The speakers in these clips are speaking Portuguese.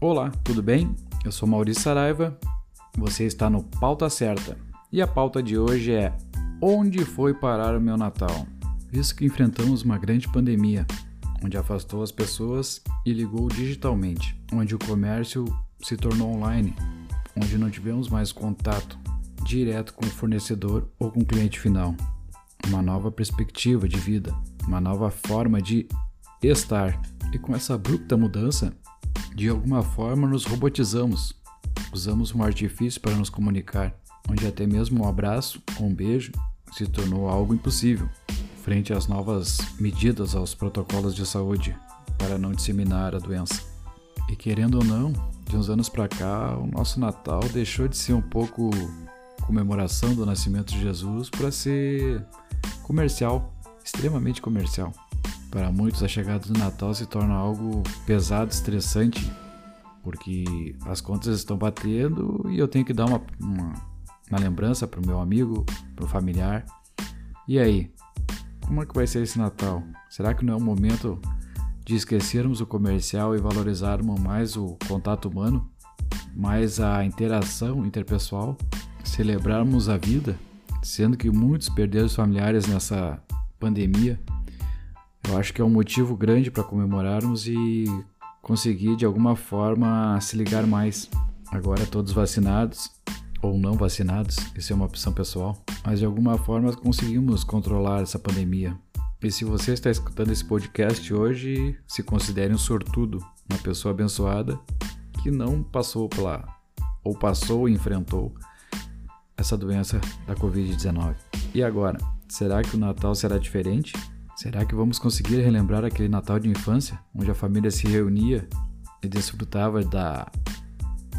Olá, tudo bem? Eu sou Maurício Saraiva, você está no Pauta Certa e a pauta de hoje é Onde foi parar o meu Natal? Visto que enfrentamos uma grande pandemia, onde afastou as pessoas e ligou digitalmente, onde o comércio se tornou online, onde não tivemos mais contato direto com o fornecedor ou com o cliente final. Uma nova perspectiva de vida, uma nova forma de estar. E com essa abrupta mudança, de alguma forma nos robotizamos. Usamos um artifício para nos comunicar, onde até mesmo um abraço ou um beijo se tornou algo impossível, frente às novas medidas aos protocolos de saúde para não disseminar a doença. E querendo ou não, de uns anos para cá, o nosso Natal deixou de ser um pouco comemoração do nascimento de Jesus para ser comercial, extremamente comercial. Para muitos, a chegada do Natal se torna algo pesado, estressante, porque as contas estão batendo e eu tenho que dar uma, uma, uma lembrança para o meu amigo, para o familiar. E aí, como é que vai ser esse Natal? Será que não é o momento de esquecermos o comercial e valorizarmos mais o contato humano, mais a interação interpessoal, celebrarmos a vida, sendo que muitos perderam os familiares nessa pandemia? Eu acho que é um motivo grande para comemorarmos e conseguir de alguma forma se ligar mais. Agora todos vacinados ou não vacinados, isso é uma opção pessoal, mas de alguma forma conseguimos controlar essa pandemia. E se você está escutando esse podcast hoje, se considere um sortudo, uma pessoa abençoada que não passou pela ou passou e enfrentou essa doença da Covid-19. E agora, será que o Natal será diferente? Será que vamos conseguir relembrar aquele Natal de infância, onde a família se reunia e desfrutava da,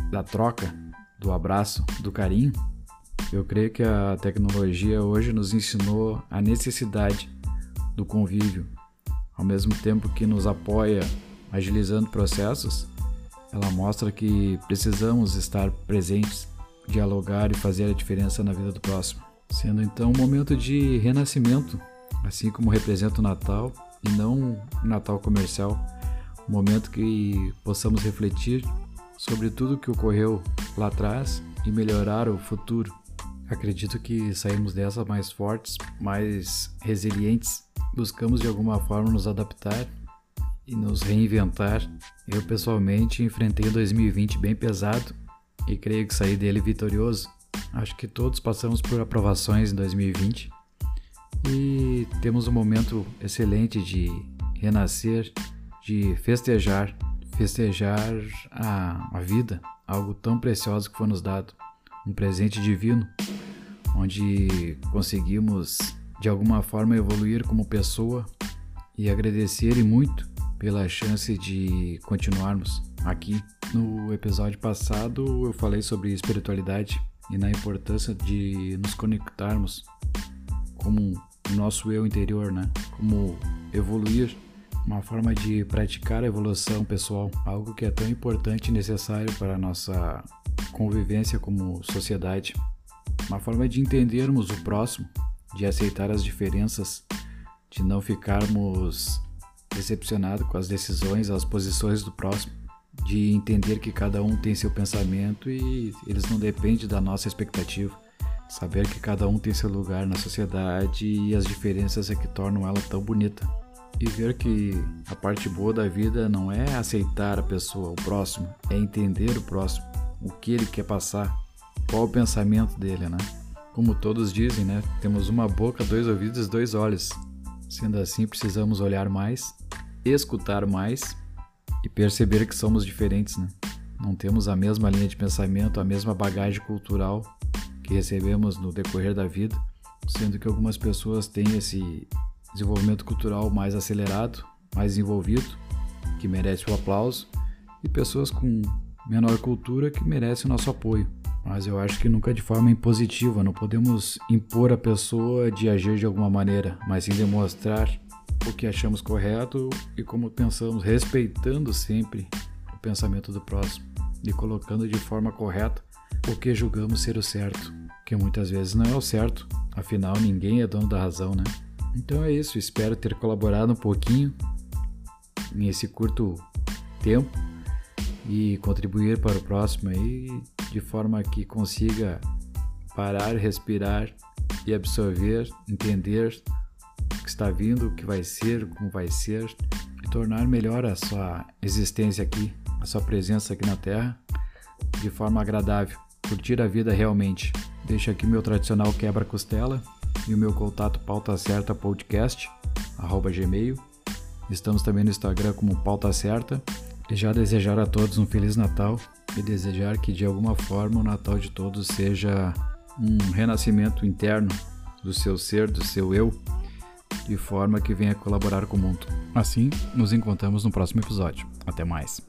da troca, do abraço, do carinho? Eu creio que a tecnologia hoje nos ensinou a necessidade do convívio, ao mesmo tempo que nos apoia agilizando processos, ela mostra que precisamos estar presentes, dialogar e fazer a diferença na vida do próximo, sendo então um momento de renascimento assim como representa o Natal e não um Natal comercial, um momento que possamos refletir sobre tudo que ocorreu lá atrás e melhorar o futuro. Acredito que saímos dessa mais fortes, mais resilientes, buscamos de alguma forma nos adaptar e nos reinventar. Eu pessoalmente enfrentei 2020 bem pesado e creio que saí dele vitorioso. Acho que todos passamos por aprovações em 2020 e temos um momento excelente de renascer, de festejar, festejar a, a vida, algo tão precioso que foi nos dado, um presente divino, onde conseguimos de alguma forma evoluir como pessoa e agradecer e muito pela chance de continuarmos aqui. No episódio passado eu falei sobre espiritualidade e na importância de nos conectarmos como o nosso eu interior, né? Como evoluir, uma forma de praticar a evolução pessoal, algo que é tão importante e necessário para a nossa convivência como sociedade, uma forma de entendermos o próximo, de aceitar as diferenças, de não ficarmos decepcionados com as decisões, as posições do próximo, de entender que cada um tem seu pensamento e eles não dependem da nossa expectativa. Saber que cada um tem seu lugar na sociedade e as diferenças é que tornam ela tão bonita. E ver que a parte boa da vida não é aceitar a pessoa, o próximo, é entender o próximo, o que ele quer passar, qual o pensamento dele, né? Como todos dizem, né? Temos uma boca, dois ouvidos dois olhos. Sendo assim, precisamos olhar mais, escutar mais e perceber que somos diferentes, né? Não temos a mesma linha de pensamento, a mesma bagagem cultural que recebemos no decorrer da vida, sendo que algumas pessoas têm esse desenvolvimento cultural mais acelerado, mais desenvolvido, que merece o aplauso, e pessoas com menor cultura que merecem o nosso apoio. Mas eu acho que nunca de forma impositiva, não podemos impor a pessoa de agir de alguma maneira, mas sim demonstrar o que achamos correto e como pensamos, respeitando sempre o pensamento do próximo e colocando de forma correta o que julgamos ser o certo, que muitas vezes não é o certo, afinal ninguém é dono da razão, né? Então é isso, espero ter colaborado um pouquinho nesse curto tempo e contribuir para o próximo aí de forma que consiga parar, respirar e absorver, entender o que está vindo, o que vai ser, como vai ser e tornar melhor a sua existência aqui, a sua presença aqui na Terra de forma agradável, curtir a vida realmente. Deixo aqui meu tradicional quebra-costela e o meu contato pauta certa podcast arroba gmail. Estamos também no Instagram como pauta certa e já desejar a todos um feliz Natal e desejar que de alguma forma o Natal de todos seja um renascimento interno do seu ser, do seu eu, de forma que venha colaborar com o mundo. Assim, nos encontramos no próximo episódio. Até mais.